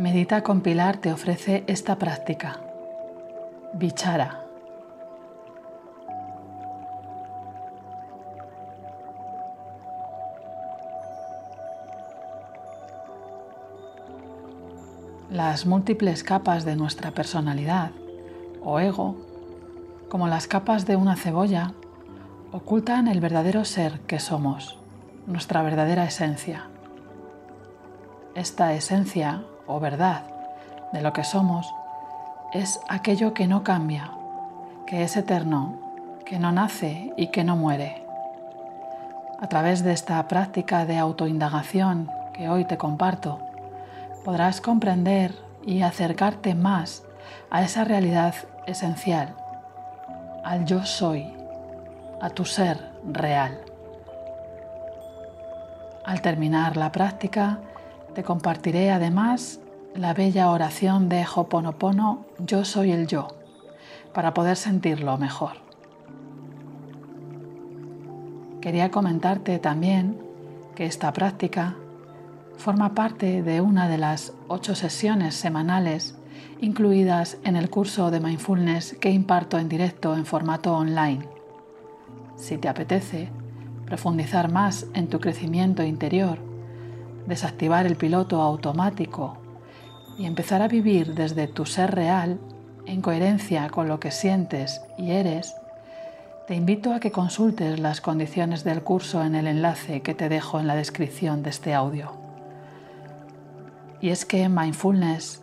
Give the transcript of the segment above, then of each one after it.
Medita con Pilar te ofrece esta práctica. Bichara. Las múltiples capas de nuestra personalidad o ego, como las capas de una cebolla, ocultan el verdadero ser que somos, nuestra verdadera esencia. Esta esencia o verdad de lo que somos es aquello que no cambia, que es eterno, que no nace y que no muere. A través de esta práctica de autoindagación que hoy te comparto, podrás comprender y acercarte más a esa realidad esencial, al yo soy, a tu ser real. Al terminar la práctica, te compartiré además la bella oración de Hoponopono Yo soy el yo, para poder sentirlo mejor. Quería comentarte también que esta práctica forma parte de una de las ocho sesiones semanales incluidas en el curso de mindfulness que imparto en directo en formato online. Si te apetece profundizar más en tu crecimiento interior, desactivar el piloto automático y empezar a vivir desde tu ser real en coherencia con lo que sientes y eres, te invito a que consultes las condiciones del curso en el enlace que te dejo en la descripción de este audio. Y es que mindfulness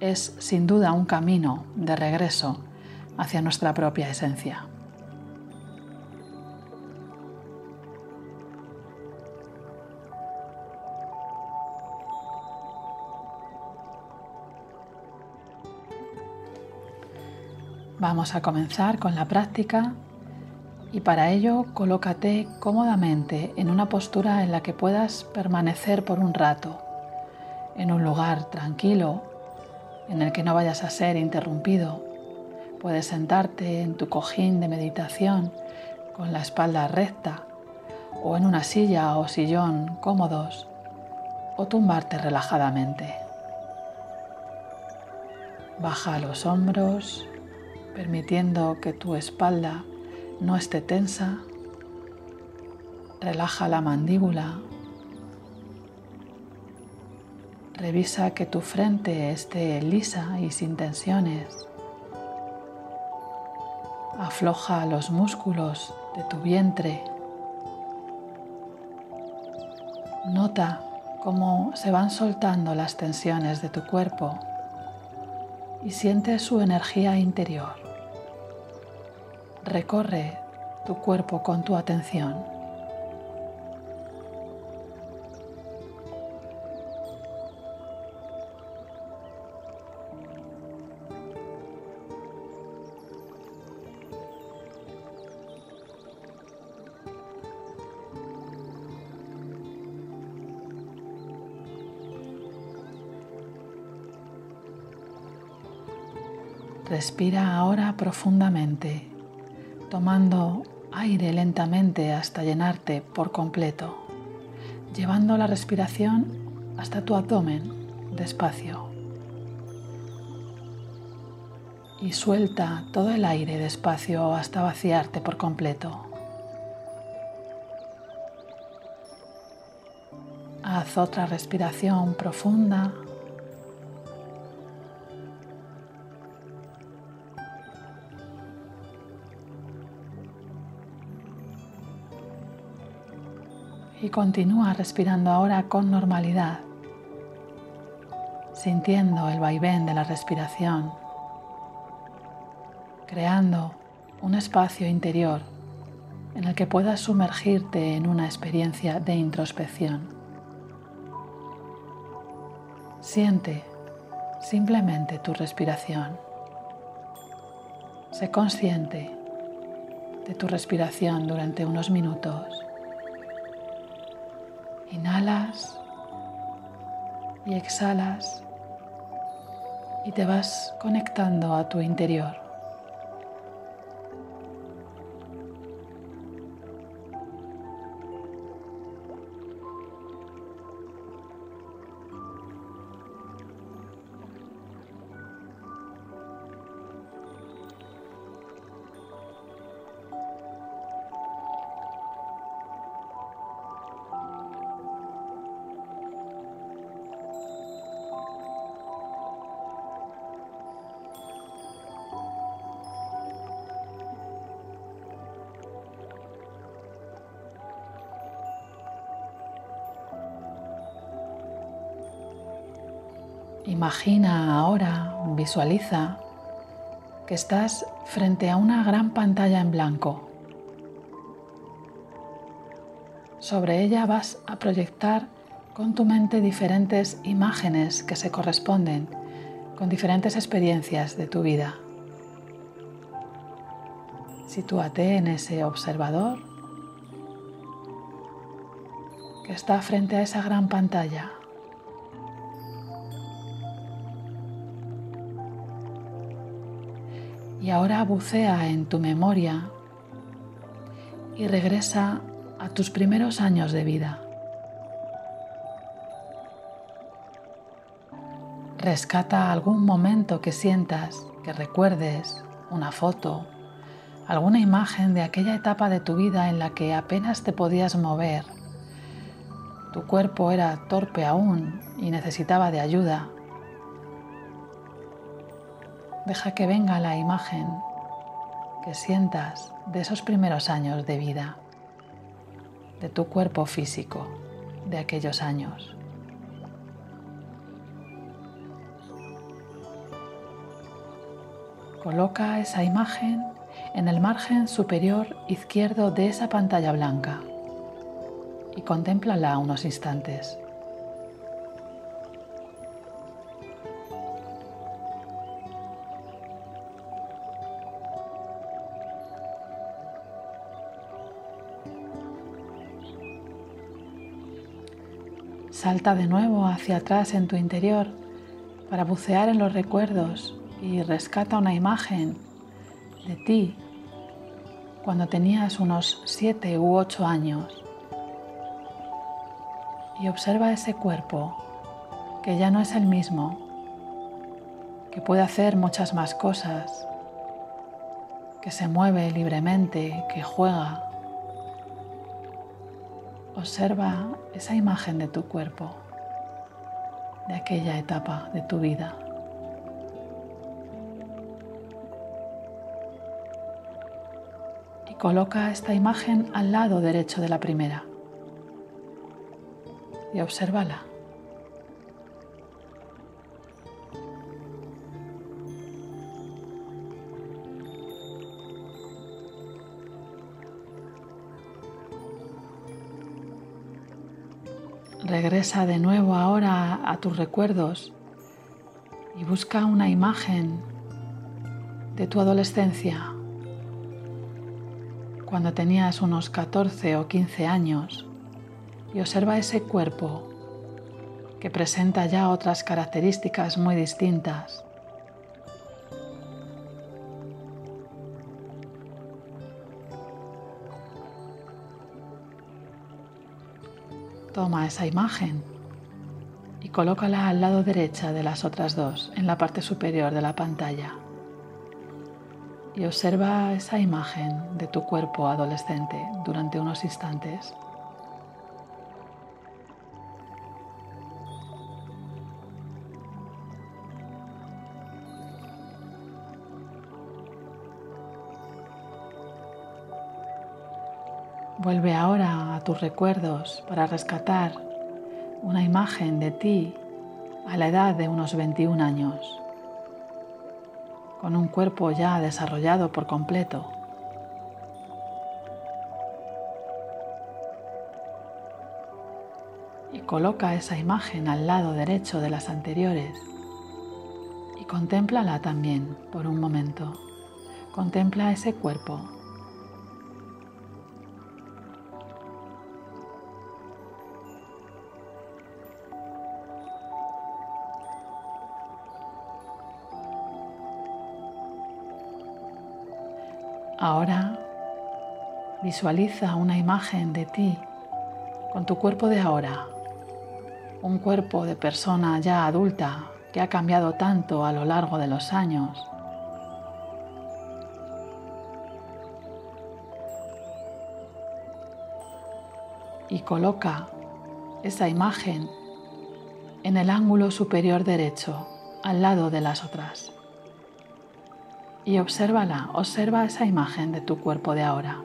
es sin duda un camino de regreso hacia nuestra propia esencia. Vamos a comenzar con la práctica y para ello colócate cómodamente en una postura en la que puedas permanecer por un rato en un lugar tranquilo en el que no vayas a ser interrumpido. Puedes sentarte en tu cojín de meditación con la espalda recta o en una silla o sillón cómodos o tumbarte relajadamente. Baja los hombros permitiendo que tu espalda no esté tensa. Relaja la mandíbula Revisa que tu frente esté lisa y sin tensiones. Afloja los músculos de tu vientre. Nota cómo se van soltando las tensiones de tu cuerpo y siente su energía interior. Recorre tu cuerpo con tu atención. Respira ahora profundamente, tomando aire lentamente hasta llenarte por completo, llevando la respiración hasta tu abdomen despacio. Y suelta todo el aire despacio hasta vaciarte por completo. Haz otra respiración profunda continúa respirando ahora con normalidad, sintiendo el vaivén de la respiración, creando un espacio interior en el que puedas sumergirte en una experiencia de introspección. Siente simplemente tu respiración. Sé consciente de tu respiración durante unos minutos. Inhalas y exhalas y te vas conectando a tu interior. Imagina ahora, visualiza que estás frente a una gran pantalla en blanco. Sobre ella vas a proyectar con tu mente diferentes imágenes que se corresponden con diferentes experiencias de tu vida. Sitúate en ese observador que está frente a esa gran pantalla. Ahora bucea en tu memoria y regresa a tus primeros años de vida. Rescata algún momento que sientas, que recuerdes, una foto, alguna imagen de aquella etapa de tu vida en la que apenas te podías mover. Tu cuerpo era torpe aún y necesitaba de ayuda. Deja que venga la imagen que sientas de esos primeros años de vida, de tu cuerpo físico de aquellos años. Coloca esa imagen en el margen superior izquierdo de esa pantalla blanca y contémplala unos instantes. Salta de nuevo hacia atrás en tu interior para bucear en los recuerdos y rescata una imagen de ti cuando tenías unos siete u ocho años y observa ese cuerpo que ya no es el mismo, que puede hacer muchas más cosas, que se mueve libremente, que juega. Observa esa imagen de tu cuerpo, de aquella etapa de tu vida. Coloca esta imagen al lado derecho de la primera y obsérvala. Regresa de nuevo ahora a tus recuerdos y busca una imagen de tu adolescencia cuando tenías unos 14 o 15 años y observa ese cuerpo que presenta ya otras características muy distintas. Toma esa imagen y colócala al lado derecha de las otras dos en la parte superior de la pantalla y observa esa imagen de tu cuerpo adolescente durante unos instantes. Vuelve ahora a tus recuerdos para rescatar una imagen de ti a la edad de unos 21 años con un cuerpo ya desarrollado por completo. Y coloca esa imagen al lado derecho de las anteriores y contémplala también por un momento. Contempla ese cuerpo Ahora visualiza una imagen de ti con tu cuerpo de ahora, un cuerpo de persona ya adulta que ha cambiado tanto a lo largo de los años. Y coloca esa imagen en el ángulo superior derecho, al lado de las otras y obsérvala, observa esa imagen de tu cuerpo de ahora.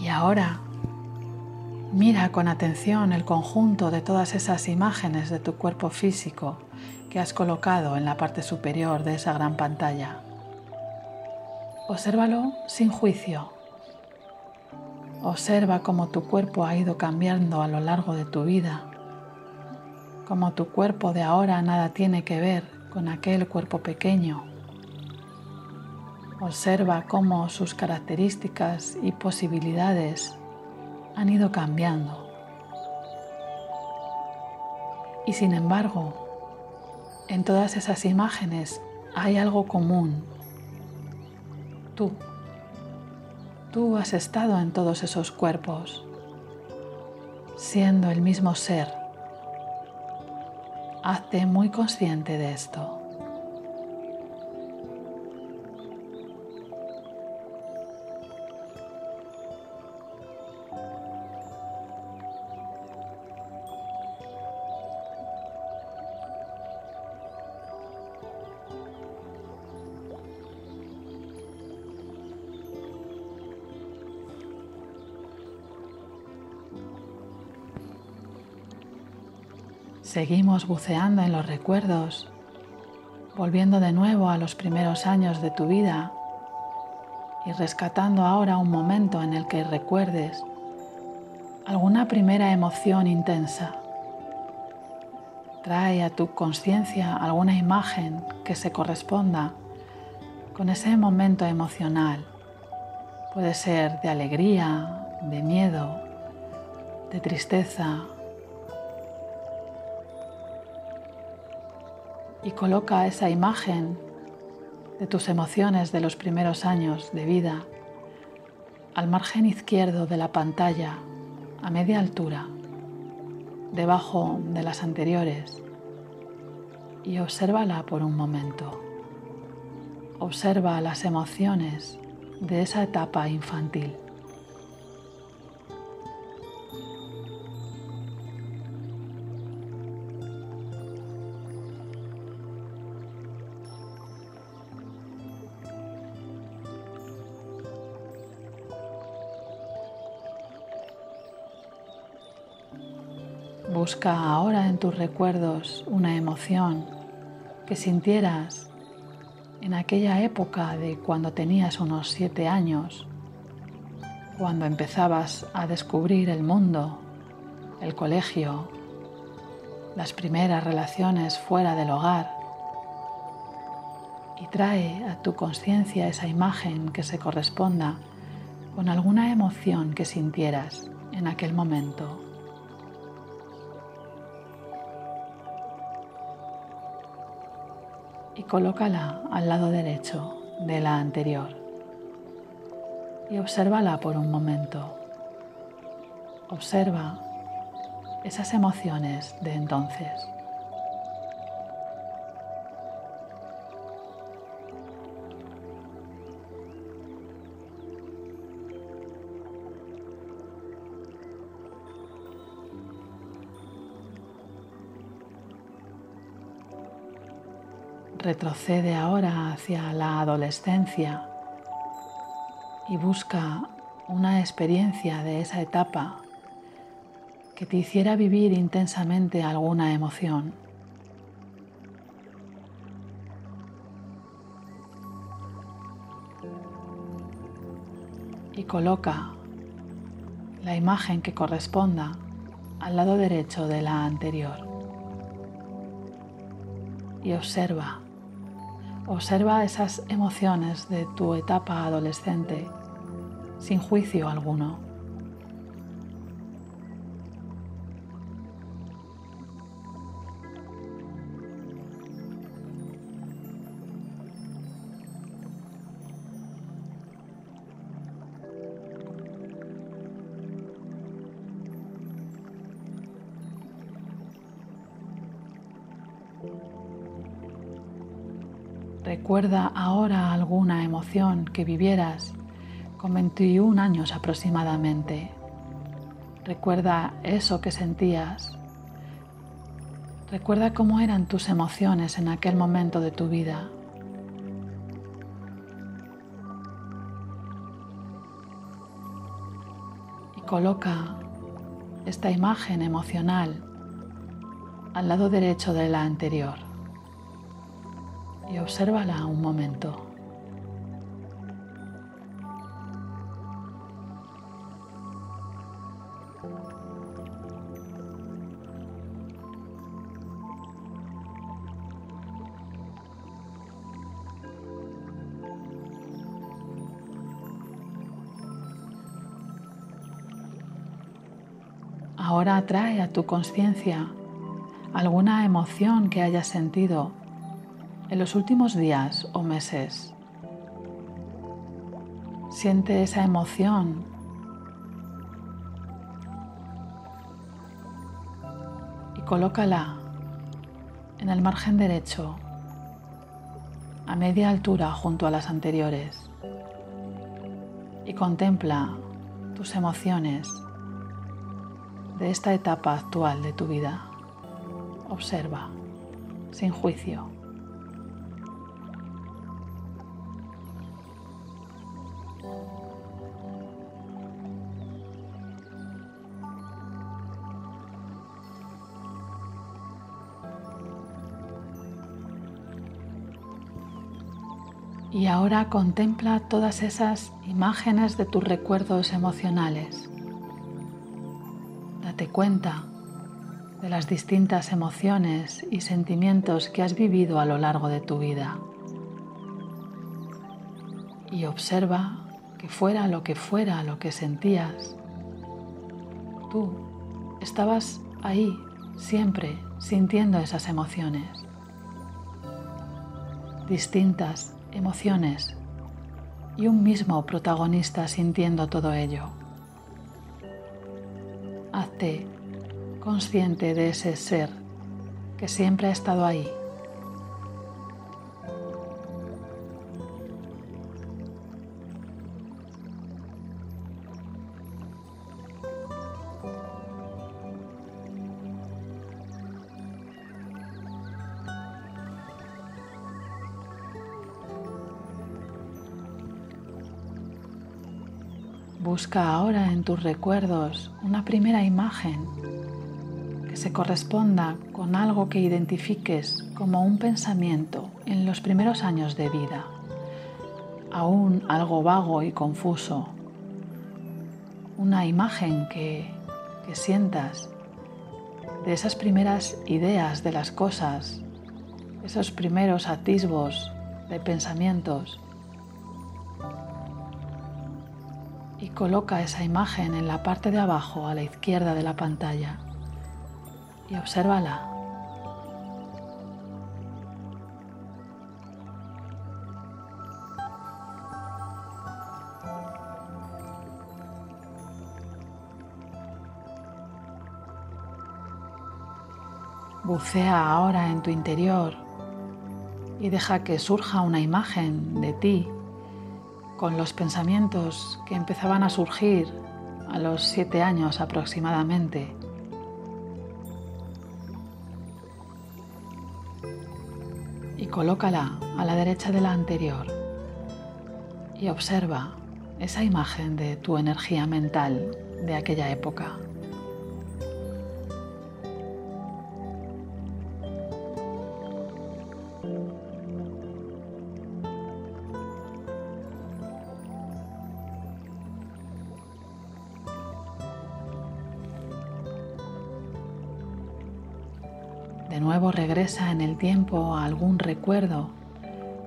Y ahora mira con atención el conjunto de todas esas imágenes de tu cuerpo físico que has colocado en la parte superior de esa gran pantalla. Obsérvalo sin juicio. Observa cómo tu cuerpo ha ido cambiando a lo largo de tu vida, cómo tu cuerpo de ahora nada tiene que ver con aquel cuerpo pequeño. Observa cómo sus características y posibilidades han ido cambiando. Y sin embargo, en todas esas imágenes hay algo común. Tú. Tú has estado en todos esos cuerpos, siendo el mismo ser. Hazte muy consciente de esto. Seguimos buceando en los recuerdos, volviendo de nuevo a los primeros años de tu vida y rescatando ahora un momento en el que recuerdes alguna primera emoción intensa. Trae a tu conciencia alguna imagen que se corresponda con ese momento emocional. Puede ser de alegría, de miedo, de tristeza y coloca esa imagen de tus emociones de los primeros años de vida al margen izquierdo de la pantalla a media altura, debajo de las anteriores, y obsérvala por un momento. Observa las emociones de esa etapa infantil. Busca ahora en tus recuerdos una emoción que sintieras en aquella época de cuando tenías unos siete años, cuando empezabas a descubrir el mundo, el colegio, las primeras relaciones fuera del hogar. Y trae a tu conciencia esa imagen que se corresponda con alguna emoción que sintieras en aquel momento. Y colócala al lado derecho de la anterior y obsérvala por un momento. Observa esas emociones de entonces. Retrocede ahora hacia la adolescencia y busca una experiencia de esa etapa que te hiciera vivir intensamente alguna emoción. Y coloca la imagen que corresponda al lado derecho de la anterior. Y observa Observa esas emociones de tu etapa adolescente sin juicio alguno. Recuerda ahora alguna emoción que vivieras con 21 años aproximadamente. Recuerda eso que sentías. Recuerda cómo eran tus emociones en aquel momento de tu vida. coloca esta imagen emocional al lado derecho de la anterior y obsérvala un momento. Ahora atrae a tu conciencia alguna emoción que hayas sentido en los últimos días o meses. Siente esa emoción y colócala en el margen derecho a media altura junto a las anteriores y contempla tus emociones de esta etapa actual de tu vida. Observa, sin juicio. Y ahora contempla todas esas imágenes de tus recuerdos emocionales. Date cuenta de las distintas emociones y sentimientos que has vivido a lo largo de tu vida. Y observa que fuera lo que fuera lo que sentías, tú estabas ahí siempre sintiendo esas emociones. Distintas emociones y un mismo protagonista sintiendo todo ello. Hazte consciente de ese ser que siempre ha estado ahí Busca ahora en tus recuerdos una primera imagen que se corresponda con algo que identifiques como un pensamiento en los primeros años de vida, aún algo vago y confuso. Una imagen que, que sientas de esas primeras ideas de las cosas, esos primeros atisbos de pensamientos coloca esa imagen en la parte de abajo a la izquierda de la pantalla y obsérvala. Bucea ahora en tu interior y deja que surja una imagen de ti con los pensamientos que empezaban a surgir a los siete años aproximadamente. Y colócala a la derecha de la anterior y observa esa imagen de tu energía mental de aquella época. De nuevo regresa en el tiempo a algún recuerdo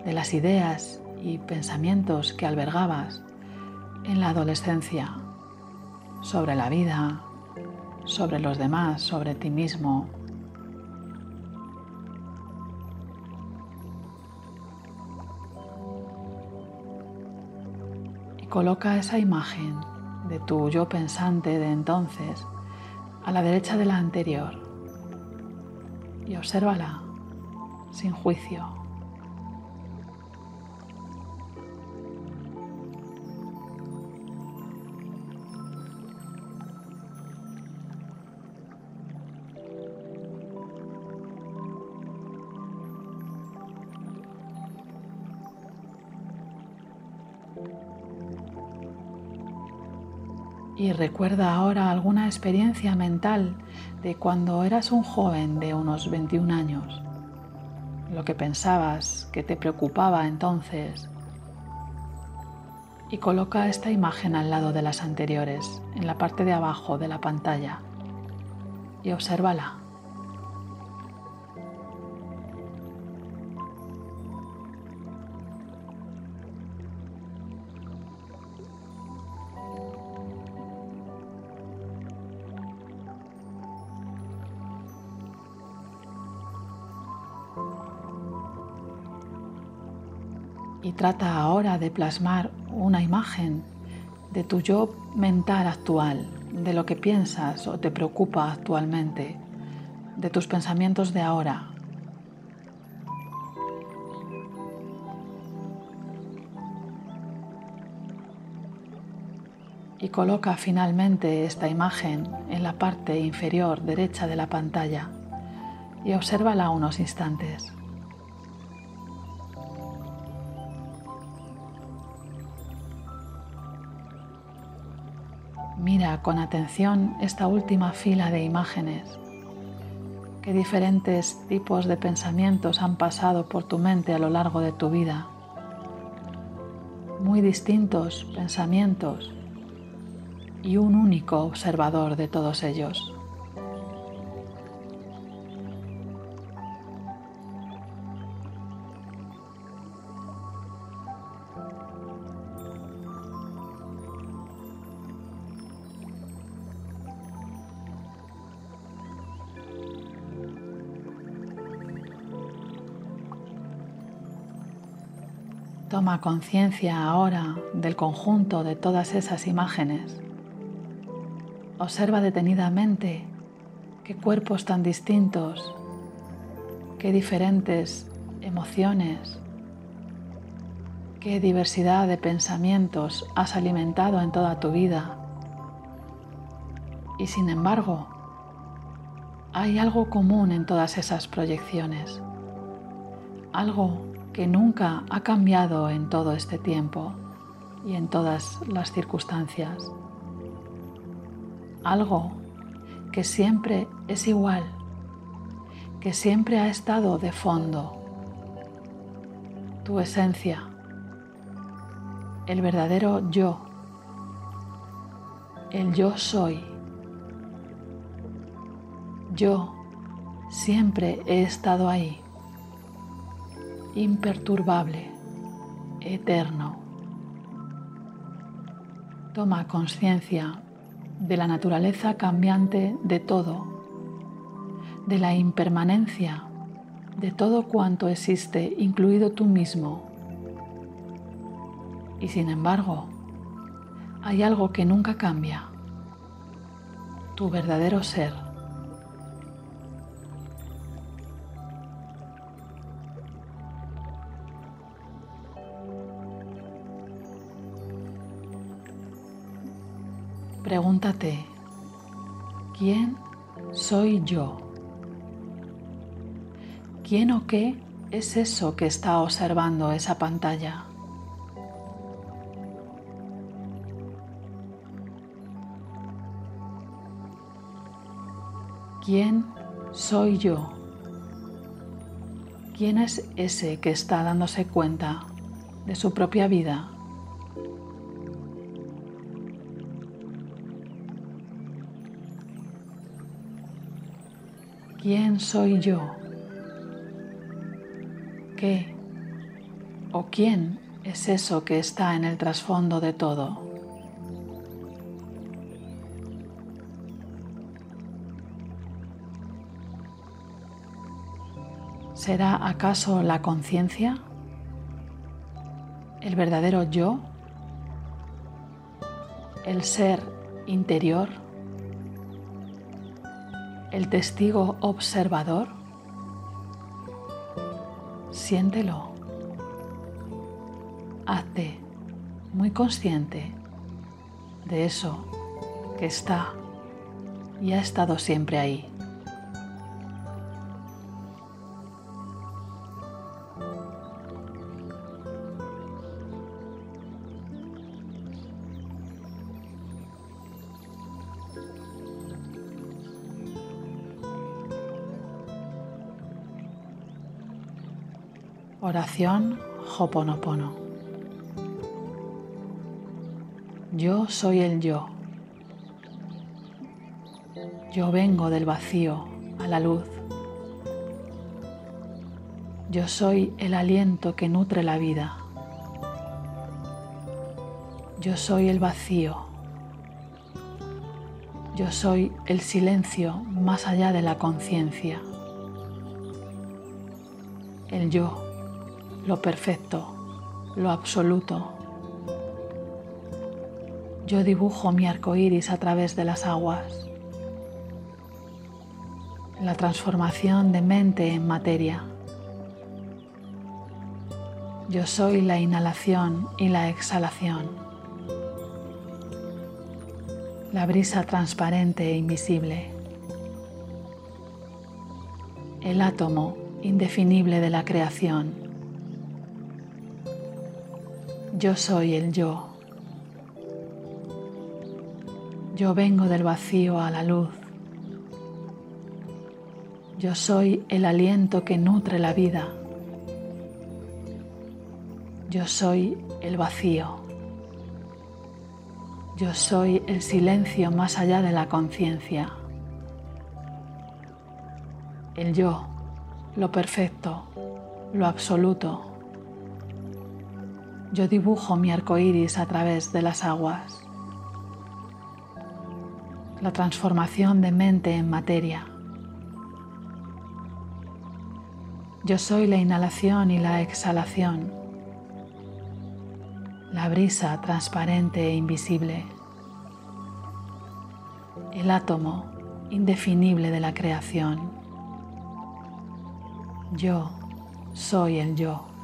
de las ideas y pensamientos que albergabas en la adolescencia sobre la vida, sobre los demás, sobre ti mismo. Y coloca esa imagen de tu yo pensante de entonces a la derecha de la anterior y obsérvala sin juicio. Y recuerda ahora alguna experiencia mental de cuando eras un joven de unos 21 años, lo que pensabas que te preocupaba entonces. Y coloca esta imagen al lado de las anteriores, en la parte de abajo de la pantalla, y obsérvala. Trata ahora de plasmar una imagen de tu yo mental actual, de lo que piensas o te preocupa actualmente, de tus pensamientos de ahora. Y coloca finalmente esta imagen en la parte inferior derecha de la pantalla y obsérvala unos instantes. Con atención esta última fila de imágenes. ¿Qué diferentes tipos de pensamientos han pasado por tu mente a lo largo de tu vida? Muy distintos pensamientos y un único observador de todos ellos. Toma conciencia ahora del conjunto de todas esas imágenes. Observa detenidamente qué cuerpos tan distintos, qué diferentes emociones, qué diversidad de pensamientos has alimentado en toda tu vida. Y sin embargo, hay algo común en todas esas proyecciones, algo que nunca ha cambiado en todo este tiempo y en todas las circunstancias. Algo que siempre es igual, que siempre ha estado de fondo. Tu esencia, el verdadero yo, el yo soy. Yo siempre he estado ahí imperturbable, eterno. Toma conciencia de la naturaleza cambiante de todo, de la impermanencia de todo cuanto existe, incluido tú mismo. Y sin embargo, hay algo que nunca cambia, tu verdadero ser. Pregúntate, ¿quién soy yo? ¿Quién o qué es eso que está observando esa pantalla? ¿Quién soy yo? ¿Quién es ese que está dándose cuenta de su propia vida? ¿Quién soy yo? ¿Qué o quién es eso que está en el trasfondo de todo? ¿Será acaso la conciencia? ¿El verdadero yo? ¿El ser interior? El testigo observador? Siéntelo. Hazte muy consciente de eso que está y ha estado siempre ahí. Yo soy el yo. Yo vengo del vacío a la luz. Yo soy el aliento que nutre la vida. Yo soy el vacío. Yo soy el silencio más allá de la conciencia. El yo lo perfecto, lo absoluto. Yo dibujo mi arco iris a través de las aguas. La transformación de mente en materia. Yo soy la inhalación y la exhalación. La brisa transparente e invisible. El átomo indefinible de la creación. Yo soy el yo. Yo vengo del vacío a la luz. Yo soy el aliento que nutre la vida. Yo soy el vacío. Yo soy el silencio más allá de la conciencia. El yo, lo perfecto, lo absoluto yo dibujo mi arco iris a través de las aguas. La transformación de mente en materia. Yo soy la inhalación y la exhalación. La brisa transparente e invisible. El átomo indefinible de la creación. Yo soy el yo.